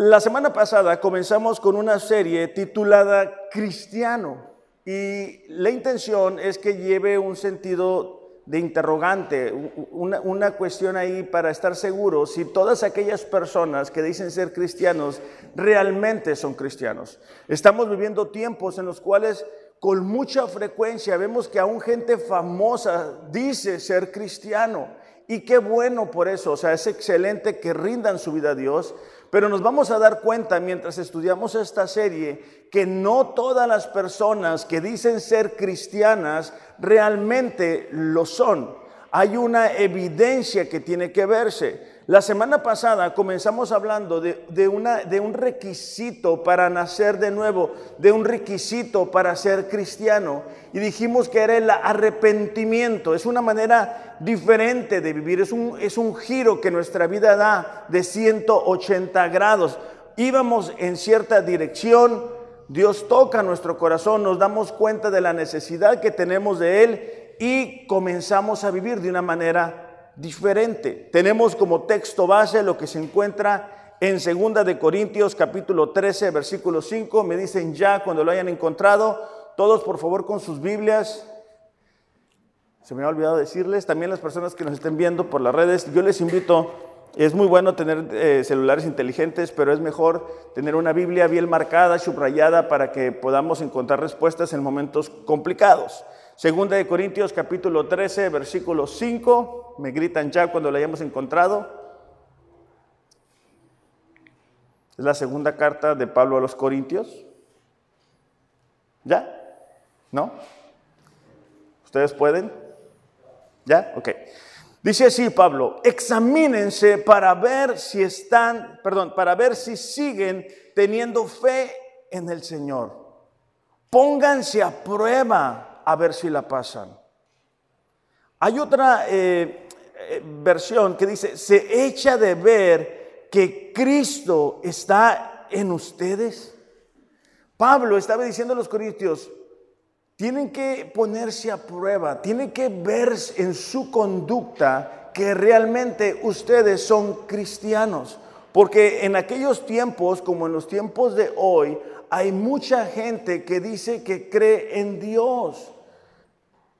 La semana pasada comenzamos con una serie titulada Cristiano y la intención es que lleve un sentido de interrogante, una, cuestión ahí para estar seguro si todas aquellas personas que dicen ser cristianos realmente son cristianos. Estamos viviendo tiempos en los cuales con mucha frecuencia vemos que aún gente famosa dice ser cristiano. Y qué bueno por eso, o sea, es excelente que rindan su vida a Dios, pero nos vamos a dar cuenta mientras estudiamos esta serie que no todas las personas que dicen ser cristianas realmente lo son. Hay una evidencia que tiene que verse. La semana pasada comenzamos hablando de, un requisito para nacer de nuevo, de un requisito para ser cristiano. Y dijimos que era el arrepentimiento. Es una manera diferente de vivir. Es un, es un giro que nuestra vida da de 180 grados. Íbamos en cierta dirección. Dios toca nuestro corazón. Nos damos cuenta de la necesidad que tenemos de Él. Y comenzamos a vivir de una manera diferente. Tenemos como texto base lo que se encuentra en Segunda de Corintios capítulo 13, versículo 5. Me dicen ya cuando lo hayan encontrado. Todos por favor con sus Biblias. Se me ha olvidado decirles, también las personas que nos estén viendo por las redes, yo les invito, es muy bueno tener eh, celulares inteligentes, pero es mejor tener una Biblia bien marcada, subrayada, para que podamos encontrar respuestas en momentos complicados. Segunda de Corintios capítulo 13, versículo 5. Me gritan ya cuando la hayamos encontrado. Es la segunda carta de Pablo a los Corintios. ¿Ya? ¿No? ¿Ustedes pueden? ¿Ya? Ok. Dice así Pablo, examínense para ver si están, perdón, para ver si siguen teniendo fe en el Señor. Pónganse a prueba a ver si la pasan. Hay otra eh, eh, versión que dice, se echa de ver que Cristo está en ustedes. Pablo estaba diciendo a los corintios, tienen que ponerse a prueba, tienen que ver en su conducta que realmente ustedes son cristianos. Porque en aquellos tiempos, como en los tiempos de hoy, hay mucha gente que dice que cree en Dios.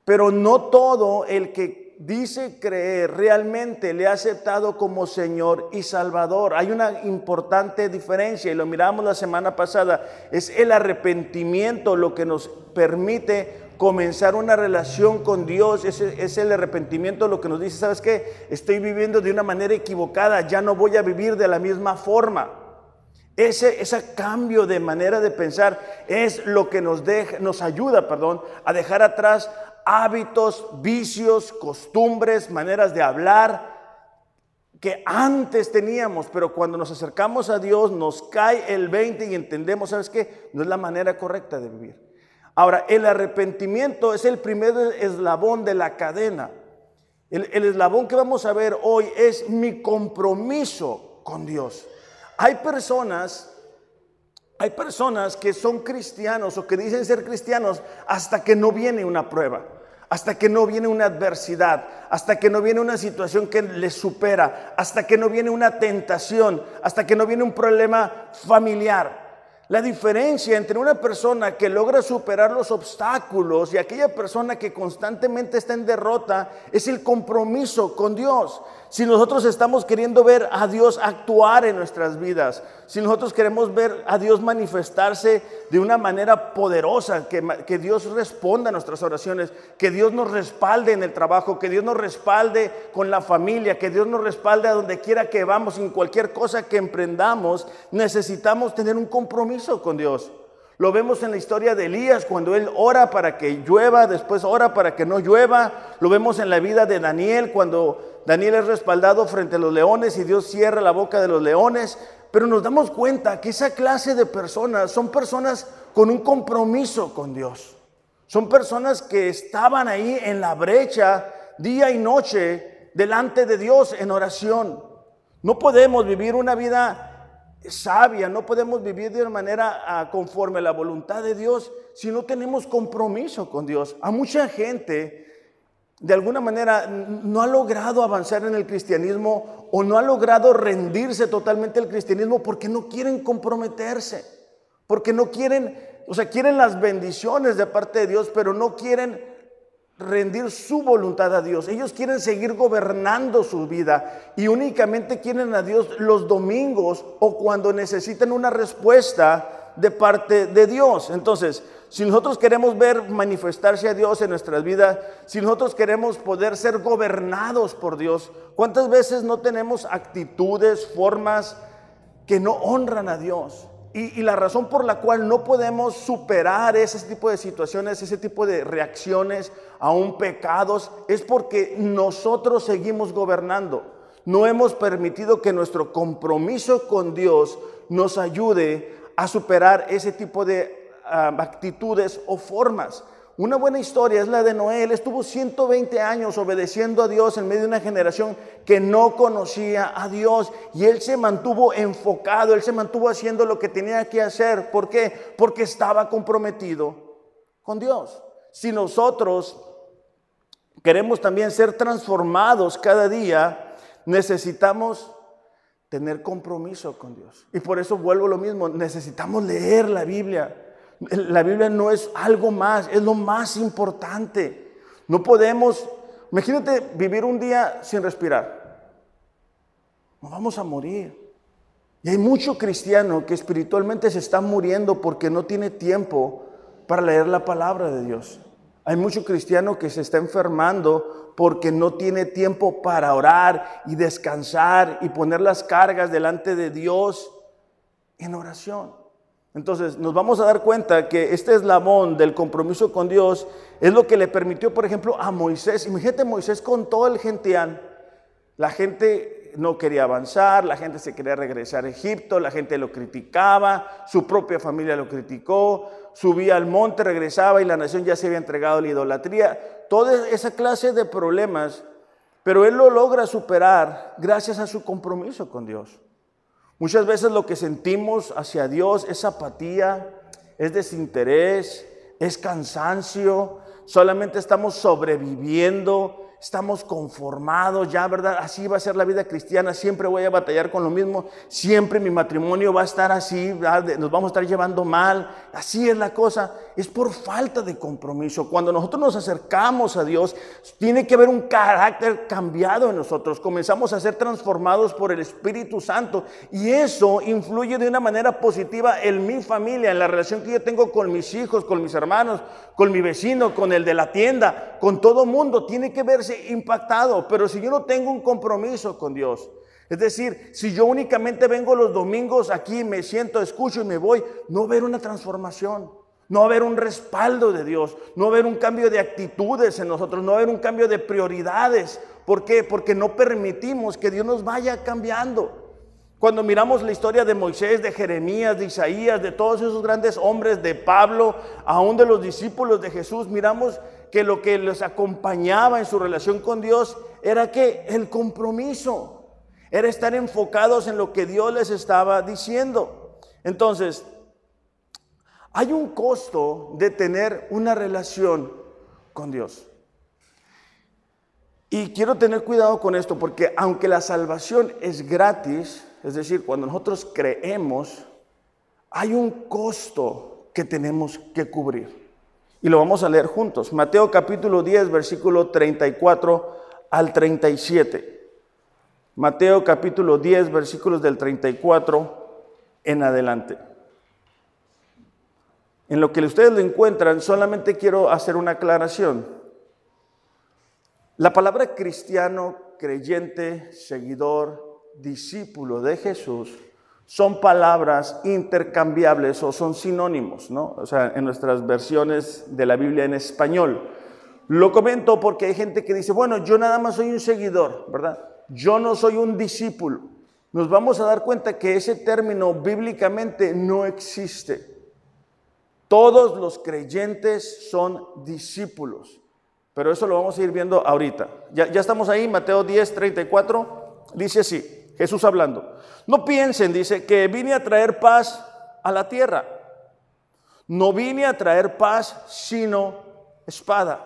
Pero no todo el que dice creer realmente le ha aceptado como Señor y Salvador. Hay una importante diferencia y lo miramos la semana pasada. Es el arrepentimiento lo que nos permite comenzar una relación con Dios. Es, el arrepentimiento lo que nos dice, ¿sabes qué? Estoy viviendo de una manera equivocada, ya no voy a vivir de la misma forma. Ese, ese, cambio de manera de pensar es lo que nos, deja, nos ayuda perdón, a dejar atrás hábitos, vicios, costumbres, maneras de hablar que antes teníamos, pero cuando nos acercamos a Dios nos cae el 20 y entendemos, ¿sabes qué? No es la manera correcta de vivir. Ahora, el arrepentimiento es el primer eslabón de la cadena. El, el eslabón que vamos a ver hoy es mi compromiso con Dios. Hay personas hay personas que son cristianos o que dicen ser cristianos hasta que no viene una prueba, hasta que no viene una adversidad, hasta que no viene una situación que les supera, hasta que no viene una tentación, hasta que no viene un problema familiar. La diferencia entre una persona que logra superar los obstáculos y aquella persona que constantemente está en derrota es el compromiso con Dios. Si nosotros estamos queriendo ver a Dios actuar en nuestras vidas, si nosotros queremos ver a Dios manifestarse de una manera poderosa, que, que, Dios responda a nuestras oraciones, que Dios nos respalde en el trabajo, que Dios nos respalde con la familia, que Dios nos respalde a donde quiera que vamos, en cualquier cosa que emprendamos, necesitamos tener un compromiso con Dios. Lo vemos en la historia de Elías, cuando él ora para que llueva, después ora para que no llueva. Lo vemos en la vida de Daniel, cuando Daniel es respaldado frente a los leones y Dios cierra la boca de los leones. Pero nos damos cuenta que esa clase de personas son personas con un compromiso con Dios. Son personas que estaban ahí en la brecha día y noche delante de Dios en oración. No podemos vivir una vida sabia, no podemos vivir de manera ah, conforme a la voluntad de Dios si no tenemos compromiso con Dios. A mucha gente de alguna manera no ha logrado avanzar en el cristianismo o no ha logrado rendirse totalmente al cristianismo porque no quieren comprometerse, porque no quieren, o sea, quieren las bendiciones de parte de Dios, pero no quieren rendir su voluntad a Dios. Ellos quieren seguir gobernando su vida y únicamente quieren a Dios los domingos o cuando necesitan una respuesta de parte de Dios. Entonces, si nosotros queremos ver manifestarse a Dios en nuestras vidas, si nosotros queremos poder ser gobernados por Dios, ¿cuántas veces no tenemos actitudes, formas que no honran a Dios? Y, la razón por la cual no podemos superar ese tipo de situaciones, ese tipo de reacciones a un pecados, es porque nosotros seguimos gobernando. No hemos permitido que nuestro compromiso con Dios nos ayude a superar ese tipo de actitudes o formas. Una buena historia es la de Noé. Él estuvo 120 años obedeciendo a Dios en medio de una generación que no conocía a Dios. Y él se mantuvo enfocado, él se mantuvo haciendo lo que tenía que hacer. ¿Por qué? Porque estaba comprometido con Dios. Si nosotros queremos también ser transformados cada día, necesitamos tener compromiso con Dios. Y por eso vuelvo a lo mismo, necesitamos leer la Biblia. La Biblia no es algo más, es lo más importante. No podemos, imagínate vivir un día sin respirar. Nos vamos a morir. Y hay mucho cristiano que espiritualmente se está muriendo porque no tiene tiempo para leer la palabra de Dios. Hay mucho cristiano que se está enfermando porque no tiene tiempo para orar y descansar y poner las cargas delante de Dios en oración. Entonces nos vamos a dar cuenta que este eslabón del compromiso con Dios es lo que le permitió, por ejemplo, a Moisés. Imagínate Moisés con todo el genteán. La gente no quería avanzar, la gente se quería regresar a Egipto, la gente lo criticaba, su propia familia lo criticó, subía al monte, regresaba y la nación ya se había entregado a la idolatría. Toda esa clase de problemas, pero él lo logra superar gracias a su compromiso con Dios. Muchas veces lo que sentimos hacia Dios es apatía, es desinterés, es cansancio, solamente estamos sobreviviendo, estamos conformados, ya, ¿verdad? Así va a ser la vida cristiana, siempre voy a batallar con lo mismo, siempre mi matrimonio va a estar así, nos vamos a estar llevando mal, así es la cosa, es por falta de compromiso. Cuando nosotros nos acercamos a Dios, tiene que haber un carácter cambiado en nosotros, comenzamos a ser transformados por el Espíritu Santo y eso influye de una manera positiva en mi familia, en la relación que yo tengo con mis hijos, con mis hermanos, con mi vecino, con el de la tienda, con todo mundo, tiene que verse impactado, pero si yo no tengo un compromiso con Dios, es decir, si yo únicamente vengo los domingos aquí, me siento, escucho y me voy, no ver una transformación, no haber un respaldo de Dios, no haber un cambio de actitudes en nosotros, no haber un cambio de prioridades. ¿Por qué? Porque no permitimos que Dios nos vaya cambiando. Cuando miramos la historia de Moisés, de Jeremías, de Isaías, de todos esos grandes hombres, de Pablo, aún de los discípulos de Jesús, miramos que lo que les acompañaba en su relación con Dios era que el compromiso, era estar enfocados en lo que Dios les estaba diciendo. Entonces, hay un costo de tener una relación con Dios. Y quiero tener cuidado con esto porque aunque la salvación es gratis, es decir, cuando nosotros creemos, hay un costo que tenemos que cubrir. Y lo vamos a leer juntos. Mateo capítulo 10, versículo 34 al 37. Mateo capítulo 10, versículos del 34 en adelante. En lo que ustedes lo encuentran, solamente quiero hacer una aclaración. La palabra cristiano, creyente, seguidor, discípulo de Jesús son palabras intercambiables o son sinónimos, ¿no? O sea, en nuestras versiones de la Biblia en español. Lo comento porque hay gente que dice, bueno, yo nada más soy un seguidor, ¿verdad? Yo no soy un discípulo. Nos vamos a dar cuenta que ese término bíblicamente no existe. Todos los creyentes son discípulos. Pero eso lo vamos a ir viendo ahorita. Ya, ya estamos ahí, Mateo 10, 34. Dice así, Jesús hablando. No piensen, dice, que vine a traer paz a la tierra. No vine a traer paz, sino espada.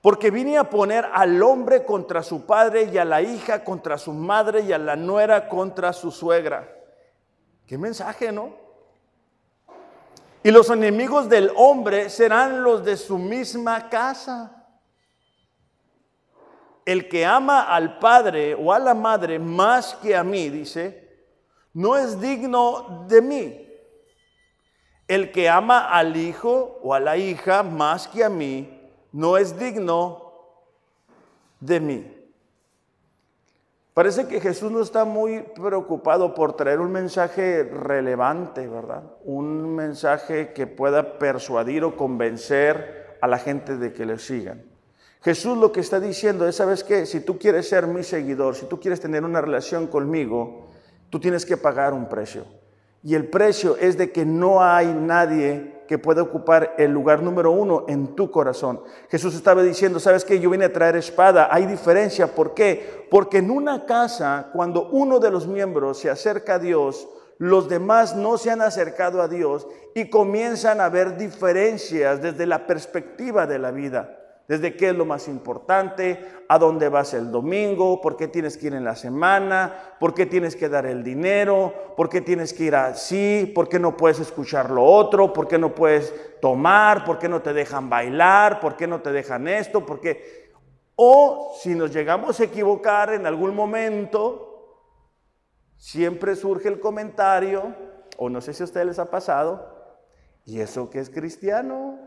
Porque vine a poner al hombre contra su padre y a la hija contra su madre y a la nuera contra su suegra. Qué mensaje, ¿no? Y los enemigos del hombre serán los de su misma casa. El que ama al padre o a la madre más que a mí, dice, no es digno de mí. El que ama al hijo o a la hija más que a mí, no es digno de mí. Parece que Jesús no está muy preocupado por traer un mensaje relevante, ¿verdad? Un mensaje que pueda persuadir o convencer a la gente de que le sigan. Jesús lo que está diciendo es, ¿sabes qué? Si tú quieres ser mi seguidor, si tú quieres tener una relación conmigo, tú tienes que pagar un precio. Y el precio es de que no hay nadie que pueda ocupar el lugar número uno en tu corazón. Jesús estaba diciendo, ¿sabes qué? Yo vine a traer espada. Hay diferencia. ¿Por qué? Porque en una casa, cuando uno de los miembros se acerca a Dios, los demás no se han acercado a Dios y comienzan a ver diferencias desde la perspectiva de la vida desde qué es lo más importante, a dónde vas el domingo, por qué tienes que ir en la semana, por qué tienes que dar el dinero, por qué tienes que ir así, por qué no puedes escuchar lo otro, por qué no puedes tomar, por qué no te dejan bailar, por qué no te dejan esto, por qué... O si nos llegamos a equivocar en algún momento, siempre surge el comentario, o no sé si a ustedes les ha pasado, ¿y eso que es cristiano?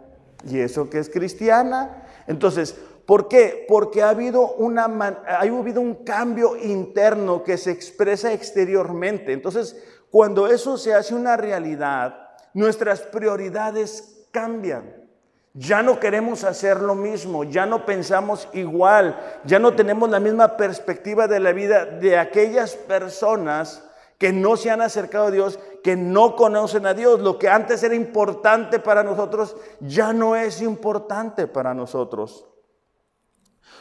¿Y eso que es cristiana? Entonces, ¿por qué? Porque ha habido, un cambio interno que se expresa exteriormente. Entonces, cuando eso se hace una realidad, nuestras prioridades cambian. Ya no queremos hacer lo mismo, ya no pensamos igual, ya no tenemos la misma perspectiva de la vida de aquellas personas que no se han acercado a Dios, que no conocen a Dios. Lo que antes era importante para nosotros ya no es importante para nosotros.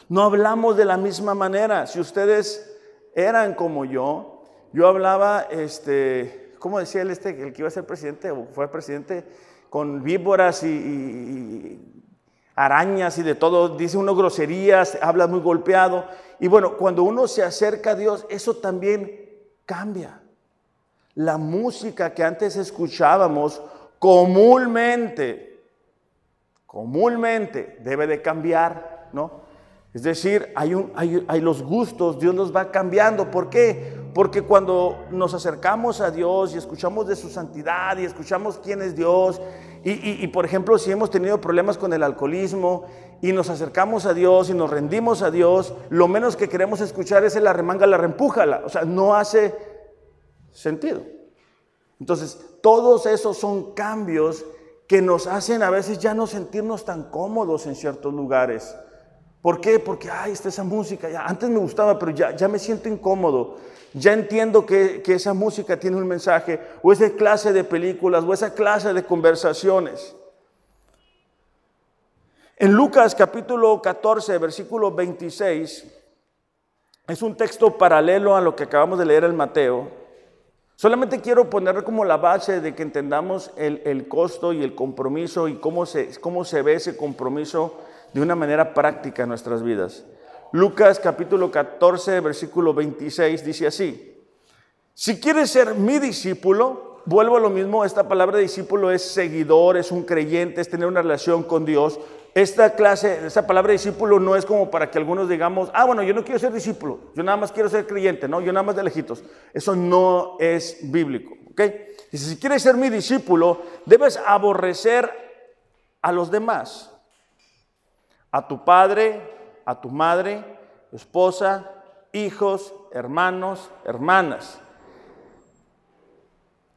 No hablamos de la misma manera. Si ustedes eran como yo, yo hablaba, este, ¿cómo decía él este, el que iba a ser presidente o fue presidente? Con víboras y, y arañas y de todo, dice uno groserías, habla muy golpeado. Y bueno, cuando uno se acerca a Dios, eso también cambia. La música que antes escuchábamos comúnmente, comúnmente debe de cambiar, ¿no? Es decir, hay, un, hay, los gustos, Dios los va cambiando. ¿Por qué? Porque cuando nos acercamos a Dios y escuchamos de su santidad y escuchamos quién es Dios, y, y, por ejemplo, si hemos tenido problemas con el alcoholismo y nos acercamos a Dios y nos rendimos a Dios, lo menos que queremos escuchar es el arremanga, la reempújala. O sea, no hace sentido. Entonces, todos esos son cambios que nos hacen a veces ya no sentirnos tan cómodos en ciertos lugares. ¿Por qué? Porque, ay, está esa música, ya, antes me gustaba, pero ya, ya me siento incómodo. Ya entiendo que, que esa música tiene un mensaje, o esa clase de películas, o esa clase de conversaciones. En Lucas capítulo 14, versículo 26, es un texto paralelo a lo que acabamos de leer en Mateo. Solamente quiero poner como la base de que entendamos el, costo y el compromiso y cómo se, cómo se ve ese compromiso de una manera práctica en nuestras vidas. Lucas capítulo 14, versículo 26 dice así, si quieres ser mi discípulo, vuelvo a lo mismo, esta palabra discípulo es seguidor, es un creyente, es tener una relación con Dios, esta clase, esa palabra discípulo no es como para que algunos digamos, ah, bueno, yo no quiero ser discípulo, yo nada más quiero ser creyente, no, yo nada más de lejitos. Eso no es bíblico, ¿ok? Dice, si quieres ser mi discípulo, debes aborrecer a los demás, a tu padre, a tu madre, esposa, hijos, hermanos, hermanas.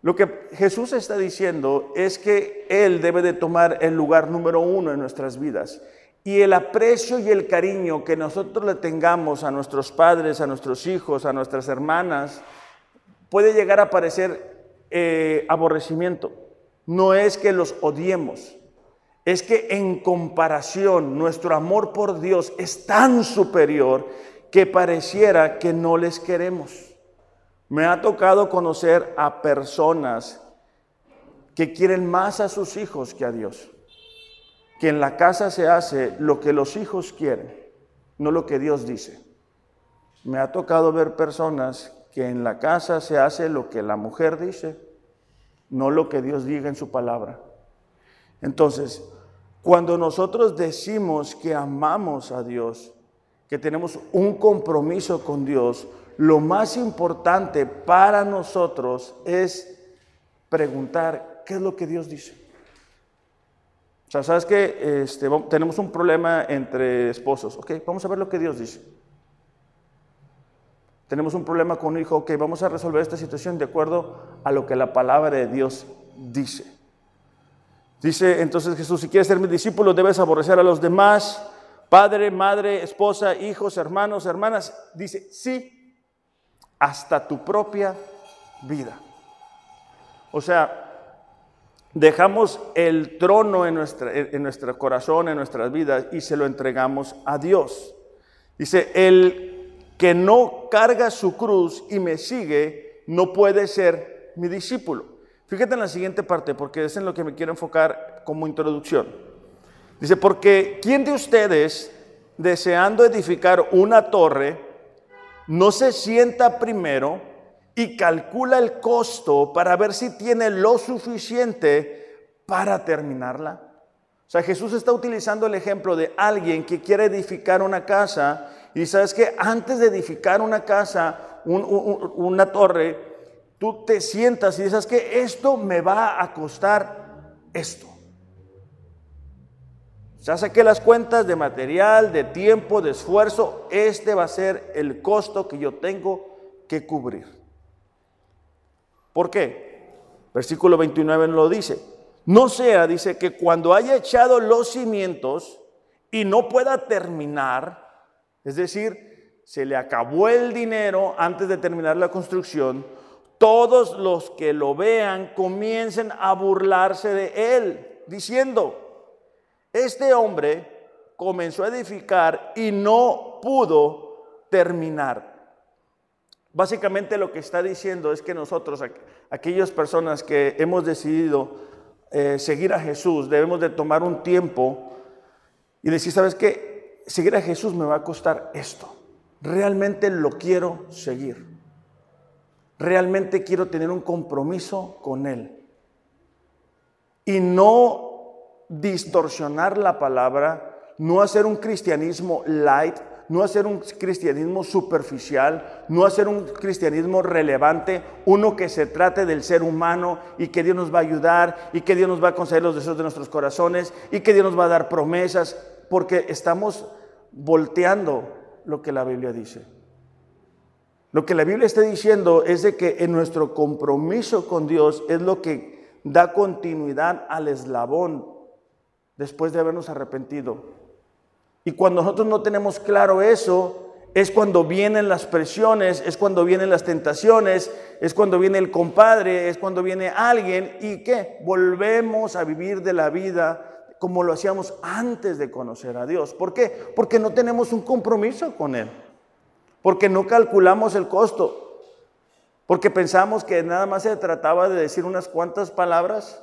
Lo que Jesús está diciendo es que Él debe de tomar el lugar número uno en nuestras vidas. Y el aprecio y el cariño que nosotros le tengamos a nuestros padres, a nuestros hijos, a nuestras hermanas, puede llegar a parecer eh, aborrecimiento. No es que los odiemos, es que en comparación nuestro amor por Dios es tan superior que pareciera que no les queremos. Me ha tocado conocer a personas que quieren más a sus hijos que a Dios. que en la casa se hace lo que los hijos quieren, no lo que Dios dice. Me ha tocado ver personas que en la casa se hace lo que la mujer dice, no lo que Dios diga en su palabra. Entonces, cuando nosotros decimos que amamos a Dios, que tenemos un compromiso con Dios, lo más importante para nosotros es preguntar qué es lo que Dios dice. O sea, sabes que este, tenemos un problema entre esposos, ok, vamos a ver lo que Dios dice. Tenemos un problema con un hijo, ok, vamos a resolver esta situación de acuerdo a lo que la palabra de Dios dice. Dice entonces Jesús, si quieres ser mi discípulo, debes aborrecer a los demás, padre, madre, esposa, hijos, hermanos, hermanas. Dice, sí, hasta tu propia vida. O sea, dejamos el trono en, nuestra, en nuestro corazón, en nuestras vidas, y se lo entregamos a Dios. Dice, el que no carga su cruz y me sigue, no puede ser mi discípulo. Fíjate en la siguiente parte, porque es en lo que me quiero enfocar como introducción. Dice, porque ¿quién de ustedes, deseando edificar una torre, no se sienta primero y calcula el costo para ver si tiene lo suficiente para terminarla? O sea, Jesús está utilizando el ejemplo de alguien que quiere edificar una casa y sabes que antes de edificar una casa, una torre, tú te sientas y dices que esto me va a costar esto. Ya saqué las cuentas de material, de tiempo, de esfuerzo. Este va a ser el costo que yo tengo que cubrir. ¿Por qué? Versículo 29 lo dice. No sea, dice, que cuando haya echado los cimientos y no pueda terminar, es decir, se le acabó el dinero antes de terminar la construcción, todos los que lo vean comiencen a burlarse de él, diciendo, este hombre comenzó a edificar y no pudo terminar. Básicamente lo que está diciendo es que nosotros, aquellas personas que hemos decidido eh, seguir a Jesús, debemos de tomar un tiempo y decir, ¿sabes qué? Seguir a Jesús me va a costar esto. Realmente lo quiero seguir realmente quiero tener un compromiso con Él. Y no distorsionar la palabra, no hacer un cristianismo light, no hacer un cristianismo superficial, no hacer un cristianismo relevante, uno que se trate del ser humano y que Dios nos va a ayudar y que Dios nos va a conceder los deseos de nuestros corazones y que Dios nos va a dar promesas, porque estamos volteando lo que la Biblia dice. Lo que la Biblia está diciendo es de que en nuestro compromiso con Dios es lo que da continuidad al eslabón después de habernos arrepentido. Y cuando nosotros no tenemos claro eso, es cuando vienen las presiones, es cuando vienen las tentaciones, es cuando viene el compadre, es cuando viene alguien y que volvemos a vivir de la vida como lo hacíamos antes de conocer a Dios. ¿Por qué? Porque no tenemos un compromiso con Él porque no calculamos el costo, porque pensamos que nada más se trataba de decir unas cuantas palabras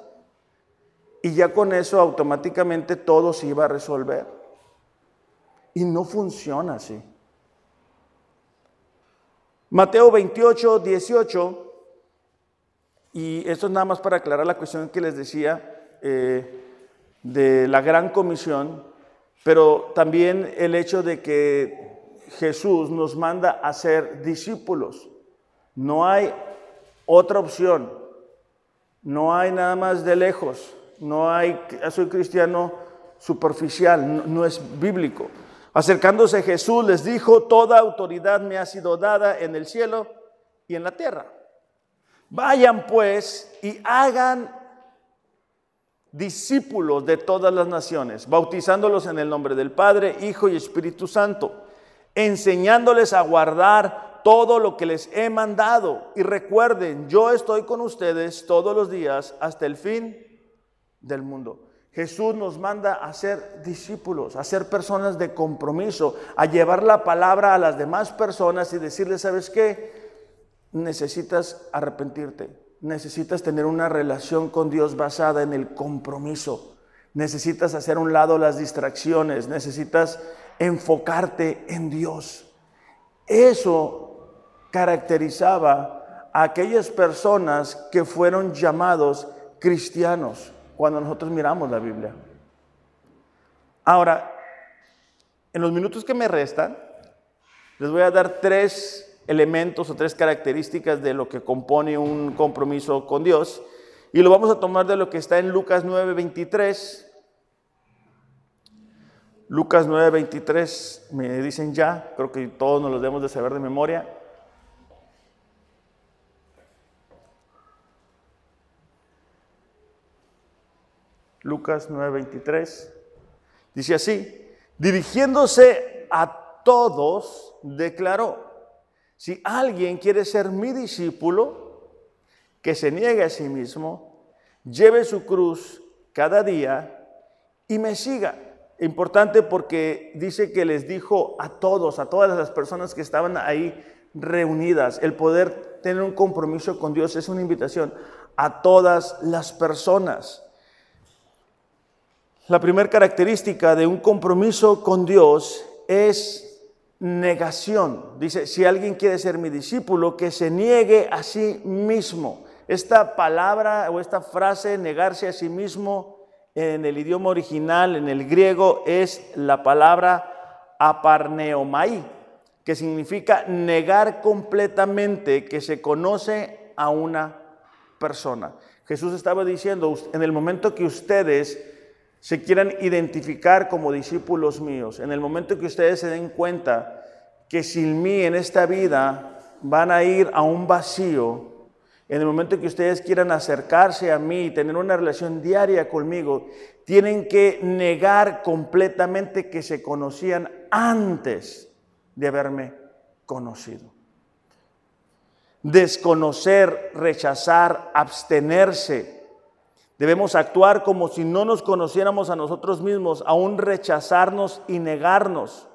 y ya con eso automáticamente todo se iba a resolver. Y no funciona así. Mateo 28, 18, y esto es nada más para aclarar la cuestión que les decía eh, de la gran comisión, pero también el hecho de que Jesús nos manda a ser discípulos. No hay otra opción. No hay nada más de lejos. No hay, soy cristiano superficial, no, es bíblico. Acercándose Jesús les dijo, toda autoridad me ha sido dada en el cielo y en la tierra. Vayan pues y hagan discípulos de todas las naciones, bautizándolos en el nombre del Padre, Hijo y Espíritu Santo enseñándoles a guardar todo lo que les he mandado. Y recuerden, yo estoy con ustedes todos los días hasta el fin del mundo. Jesús nos manda a ser discípulos, a ser personas de compromiso, a llevar la palabra a las demás personas y decirles, ¿sabes qué? Necesitas arrepentirte, necesitas tener una relación con Dios basada en el compromiso. necesitas hacer a un lado las distracciones, necesitas enfocarte en Dios. Eso caracterizaba a aquellas personas que fueron llamados cristianos cuando nosotros miramos la Biblia. Ahora, en los minutos que me restan, les voy a dar tres elementos o tres características de lo que compone un compromiso con Dios. Y lo vamos a tomar de lo que está en Lucas 9:23. Lucas 9:23, me dicen ya, creo que todos nos lo debemos de saber de memoria. Lucas 9:23 dice así, Dirigiéndose a todos, declaró, si alguien quiere ser mi discípulo, que se niegue a sí mismo, lleve su cruz cada día y me siga. Importante porque dice que les dijo a todos, a todas las personas que estaban ahí reunidas, el poder tener un compromiso con Dios es una invitación a todas las personas. La primera característica de un compromiso con Dios es negación. Dice, si alguien quiere ser mi discípulo, que se niegue a sí mismo. Esta palabra o esta frase, negarse a sí mismo, en el idioma original, en el griego, es la palabra aparneomai, que significa negar completamente que se conoce a una persona. Jesús estaba diciendo, en el momento que ustedes se quieran identificar como discípulos míos, en el momento que ustedes se den cuenta que sin mí en esta vida van a ir a un vacío, en el momento que ustedes quieran acercarse a mí y tener una relación diaria conmigo, tienen que negar completamente que se conocían antes de haberme conocido. Desconocer, rechazar, abstenerse Debemos actuar como si no nos conociéramos a nosotros mismos, aún rechazarnos y negarnos.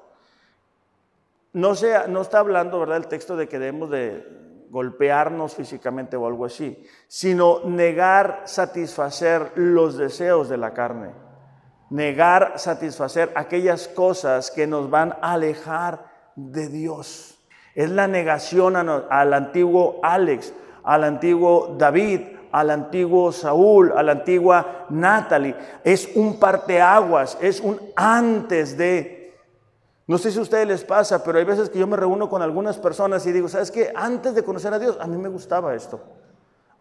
No, no está hablando, ¿verdad?, el texto de que debemos de golpearnos físicamente o algo así, sino negar satisfacer los deseos de la carne, negar satisfacer aquellas cosas que nos van a alejar de Dios. Es la negación al antiguo Alex, al antiguo David, al antiguo Saúl, a la antigua Natalie. Es un parteaguas, es un antes de. No sé si a ustedes les pasa, pero hay veces que yo me reúno con algunas personas y digo, ¿sabes qué? Antes de conocer a Dios, a mí me gustaba esto.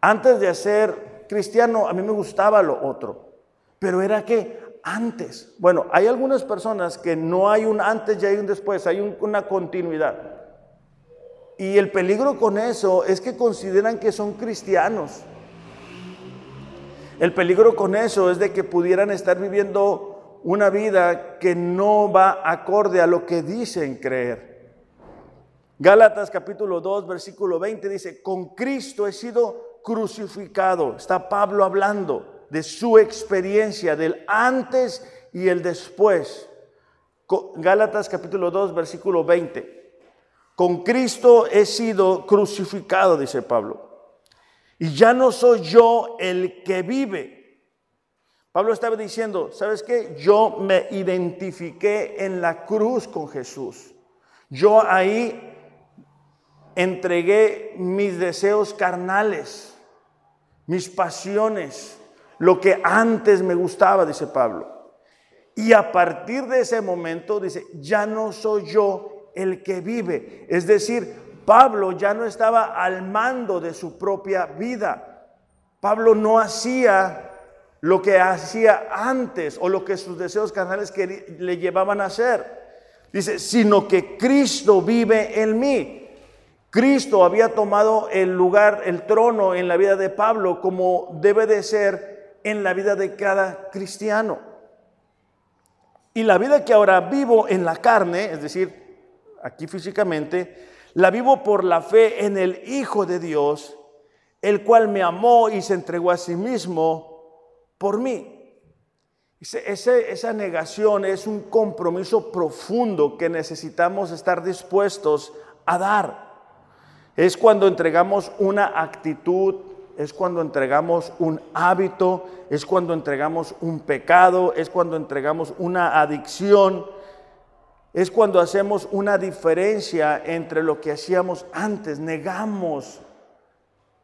Antes de ser cristiano, a mí me gustaba lo otro. Pero era que antes. Bueno, hay algunas personas que no hay un antes y hay un después, hay una continuidad. Y el peligro con eso es que consideran que son cristianos. El peligro con eso es de que pudieran estar viviendo una vida que no va acorde a lo que dicen creer. Gálatas capítulo 2, versículo 20 dice, con Cristo he sido crucificado. Está Pablo hablando de su experiencia, del antes y el después. Gálatas capítulo 2, versículo 20. Con Cristo he sido crucificado, dice Pablo. Y ya no soy yo el que vive. Pablo estaba diciendo, ¿sabes qué? Yo me identifiqué en la cruz con Jesús. Yo ahí entregué mis deseos carnales, mis pasiones, lo que antes me gustaba, dice Pablo. Y a partir de ese momento, dice, ya no soy yo el que vive. Es decir, Pablo ya no estaba al mando de su propia vida. Pablo no hacía lo que hacía antes o lo que sus deseos carnales le llevaban a hacer. Dice, sino que Cristo vive en mí. Cristo había tomado el lugar, el trono en la vida de Pablo como debe de ser en la vida de cada cristiano. Y la vida que ahora vivo en la carne, es decir, aquí físicamente, la vivo por la fe en el Hijo de Dios, el cual me amó y se entregó a sí mismo por mí. esa negación es un compromiso profundo que necesitamos estar dispuestos a dar. Es cuando entregamos una actitud es cuando entregamos un hábito, es cuando entregamos un pecado, es cuando entregamos una adicción, es cuando hacemos una diferencia entre lo que hacíamos antes, negamos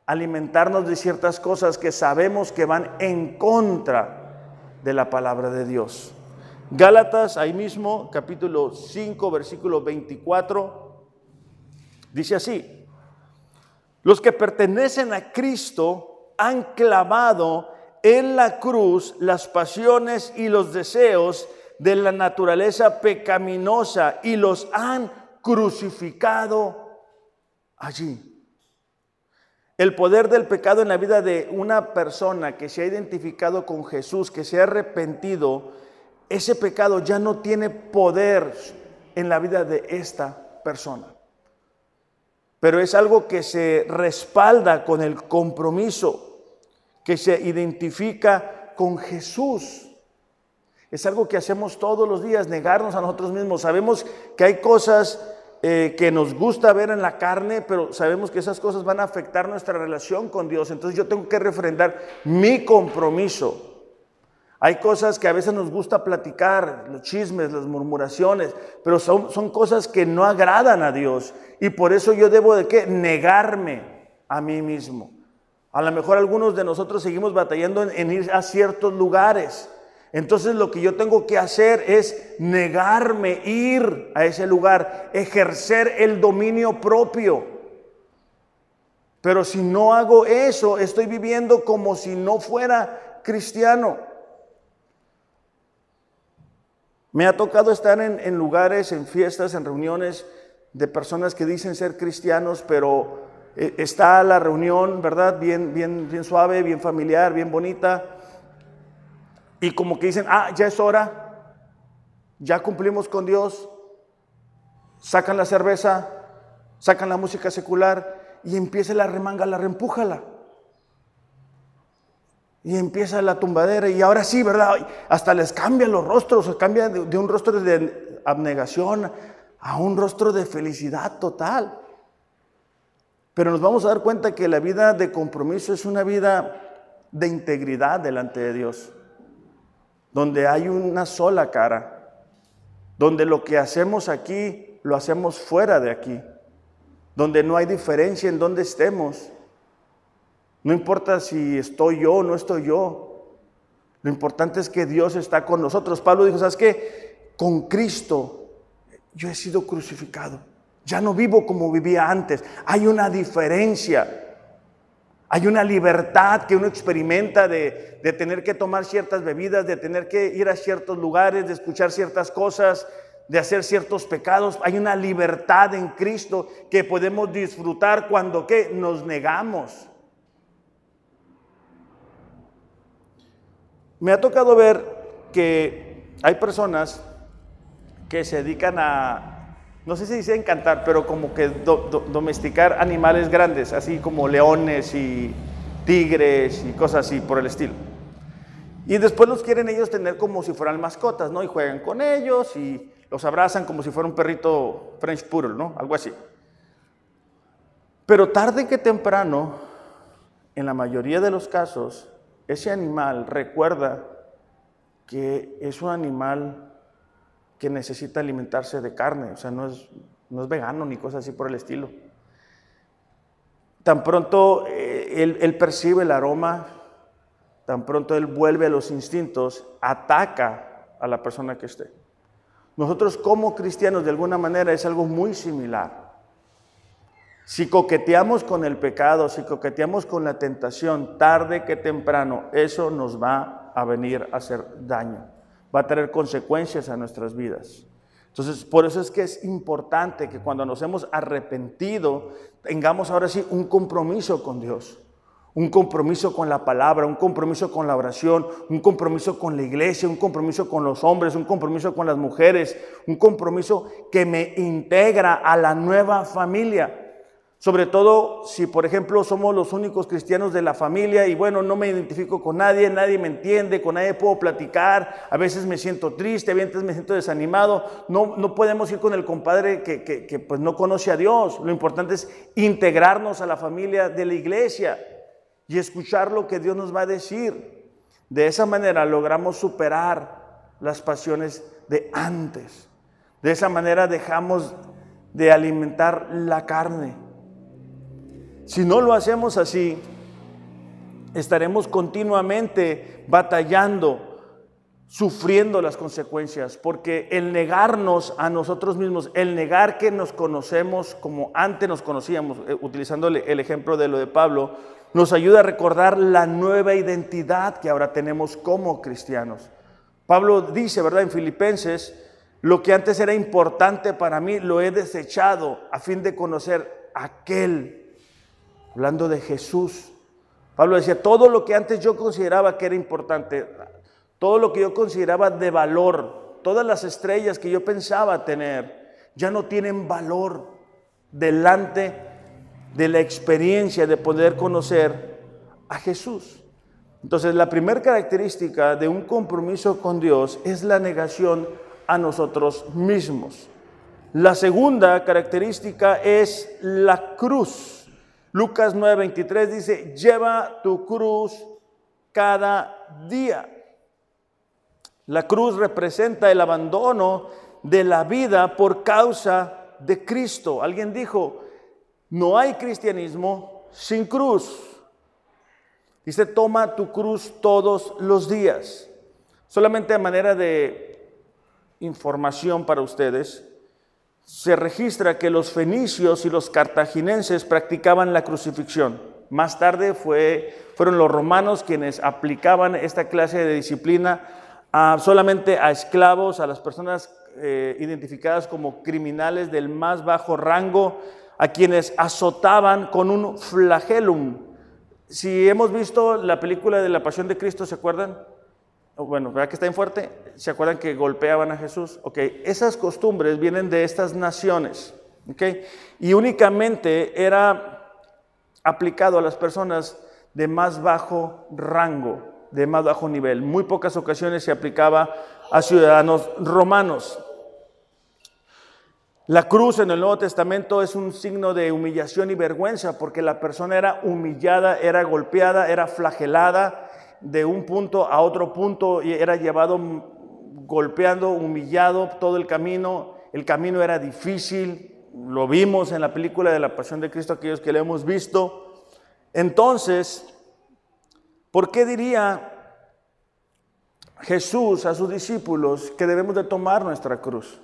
alimentarnos de ciertas cosas que sabemos que van en contra de la palabra de Dios. Gálatas, ahí mismo, capítulo 5, versículo 24, dice así, los que pertenecen a Cristo han clavado en la cruz las pasiones y los deseos de la naturaleza pecaminosa y los han crucificado allí. El poder del pecado en la vida de una persona que se ha identificado con Jesús, que se ha arrepentido, ese pecado ya no tiene poder en la vida de esta persona pero es algo que se respalda con el compromiso, que se identifica con Jesús. Es algo que hacemos todos los días, negarnos a nosotros mismos. Sabemos que hay cosas eh, que nos gusta ver en la carne, pero sabemos que esas cosas van a afectar nuestra relación con Dios. Entonces yo tengo que refrendar mi compromiso hay cosas que a veces nos gusta platicar, los chismes, las murmuraciones, pero son, son cosas que no agradan a Dios. Y por eso yo debo de qué? Negarme a mí mismo. A lo mejor algunos de nosotros seguimos batallando en, en ir a ciertos lugares. Entonces lo que yo tengo que hacer es negarme, ir a ese lugar, ejercer el dominio propio. Pero si no hago eso, estoy viviendo como si no fuera cristiano. Me ha tocado estar en, lugares, en fiestas, en reuniones de personas que dicen ser cristianos, pero eh, está la reunión, ¿verdad? Bien, bien, bien suave, bien familiar, bien bonita. Y como que dicen, ah, ya es hora, ya cumplimos con Dios. Sacan la cerveza, sacan la música secular y empieza la remanga, la reempújala. Y empieza la tumbadera y ahora sí, ¿verdad? Hasta les cambian los rostros, cambia de, de un rostro de abnegación a un rostro de felicidad total. Pero nos vamos a dar cuenta que la vida de compromiso es una vida de integridad delante de Dios, donde hay una sola cara, donde lo que hacemos aquí lo hacemos fuera de aquí, donde no hay diferencia en donde estemos, no importa si estoy yo o no estoy yo. Lo importante es que Dios está con nosotros. Pablo dijo, ¿sabes qué? Con Cristo yo he sido crucificado. Ya no vivo como vivía antes. Hay una diferencia. Hay una libertad que uno experimenta de, de, tener que tomar ciertas bebidas, de tener que ir a ciertos lugares, de escuchar ciertas cosas, de hacer ciertos pecados. Hay una libertad en Cristo que podemos disfrutar cuando ¿qué? nos negamos. Me ha tocado ver que hay personas que se dedican a, no sé si dice encantar, pero como que domesticar animales grandes, así como leones y tigres y cosas así por el estilo. Y después los quieren ellos tener como si fueran mascotas, ¿no? Y juegan con ellos y los abrazan como si fuera un perrito French Poodle, ¿no? Algo así. Pero tarde que temprano, en la mayoría de los casos, ese animal recuerda que es un animal que necesita alimentarse de carne, o sea, no es, no es vegano ni cosas así por el estilo. Tan pronto eh, él, él percibe el aroma, tan pronto él vuelve a los instintos, ataca a la persona que esté. Nosotros como cristianos de alguna manera es algo muy similar. Si coqueteamos con el pecado, si coqueteamos con la tentación, tarde que temprano, eso nos va a venir a hacer daño, va a tener consecuencias a nuestras vidas. Entonces, por eso es que es importante que cuando nos hemos arrepentido, tengamos ahora sí un compromiso con Dios, un compromiso con la palabra, un compromiso con la oración, un compromiso con la iglesia, un compromiso con los hombres, un compromiso con las mujeres, un compromiso que me integra a la nueva familia. Sobre todo si, por ejemplo, somos los únicos cristianos de la familia y bueno, no me identifico con nadie, nadie me entiende, con nadie puedo platicar, a veces me siento triste, a veces me siento desanimado. No, no podemos ir con el compadre que, que, pues no conoce a Dios. Lo importante es integrarnos a la familia de la iglesia. y escuchar lo que Dios nos va a decir. De esa manera logramos superar las pasiones de antes. De esa manera dejamos de alimentar la carne. Si no lo hacemos así, estaremos continuamente batallando sufriendo las consecuencias, porque el negarnos a nosotros mismos, el negar que nos conocemos como antes nos conocíamos, eh, utilizando el ejemplo de lo de Pablo, nos ayuda a recordar la nueva identidad que ahora tenemos como cristianos. Pablo dice, ¿verdad? En Filipenses, lo que antes era importante para mí lo he desechado a fin de conocer aquel, hablando de Jesús. Pablo decía, todo lo que antes yo consideraba que era importante, todo lo que yo consideraba de valor, todas las estrellas que yo pensaba tener, ya no tienen valor delante de la experiencia de poder conocer a Jesús. Entonces, la primera característica de un compromiso con Dios es la negación a nosotros mismos. La segunda característica es la cruz. Lucas 9:23 dice, lleva tu cruz cada día. La cruz representa el abandono de la vida por causa de Cristo. Alguien dijo, no hay cristianismo sin cruz. Dice, toma tu cruz todos los días. Solamente a manera de información para ustedes, se registra que los fenicios y los cartaginenses practicaban la crucifixión. Más tarde fue, fueron los romanos quienes aplicaban esta clase de disciplina solamente a esclavos, a las personas eh, identificadas como criminales del más bajo rango, a quienes azotaban con un flagelum. Si hemos visto la película de la Pasión de Cristo, ¿se acuerdan? Bueno, ¿verdad que está en fuerte? ¿Se acuerdan que golpeaban a Jesús? Ok, esas costumbres vienen de estas naciones. Ok, y únicamente era aplicado a las personas de más bajo rango de más bajo nivel. Muy pocas ocasiones se aplicaba a ciudadanos romanos. La cruz en el Nuevo Testamento es un signo de humillación y vergüenza porque la persona era humillada, era golpeada, era flagelada de un punto a otro punto y era llevado golpeando, humillado todo el camino. El camino era difícil, lo vimos en la película de la Pasión de Cristo, aquellos que lo hemos visto. Entonces, ¿Por qué diría Jesús a sus discípulos que debemos de tomar nuestra cruz?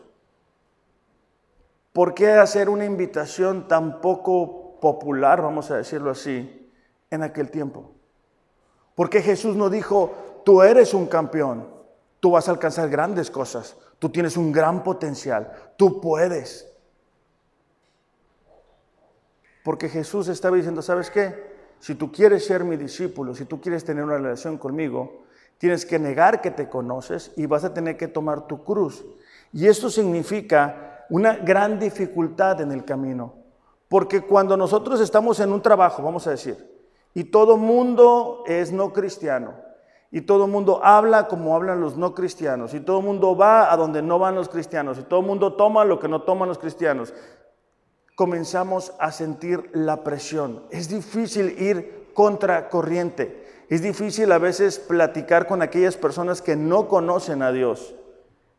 ¿Por qué hacer una invitación tan poco popular, vamos a decirlo así, en aquel tiempo? Porque Jesús no dijo, tú eres un campeón, tú vas a alcanzar grandes cosas, tú tienes un gran potencial, tú puedes. Porque Jesús estaba diciendo, ¿sabes qué? si tú quieres ser mi discípulo, si tú quieres tener una relación conmigo, tienes que negar que te conoces y vas a tener que tomar tu cruz. Y esto significa una gran dificultad en el camino. Porque cuando nosotros estamos en un trabajo, vamos a decir, y todo mundo es no cristiano, y todo mundo habla como hablan los no cristianos, y todo mundo va a donde no van los cristianos, y todo mundo toma lo que no toman los cristianos, comenzamos a sentir la presión. Es difícil ir contra corriente. Es difícil a veces platicar con aquellas personas que no conocen a Dios.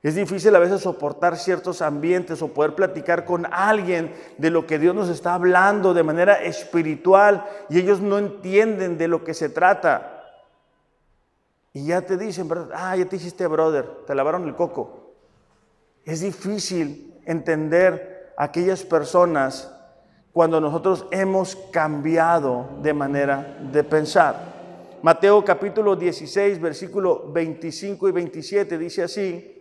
Es difícil a veces soportar ciertos ambientes o poder platicar con alguien de lo que Dios nos está hablando de manera espiritual y ellos no entienden de lo que se trata. Y ya te dicen, ah, ya te hiciste brother, te lavaron el coco. Es difícil entender aquellas personas cuando nosotros hemos cambiado de manera de pensar. Mateo capítulo 16, versículo 25 y 27 dice así,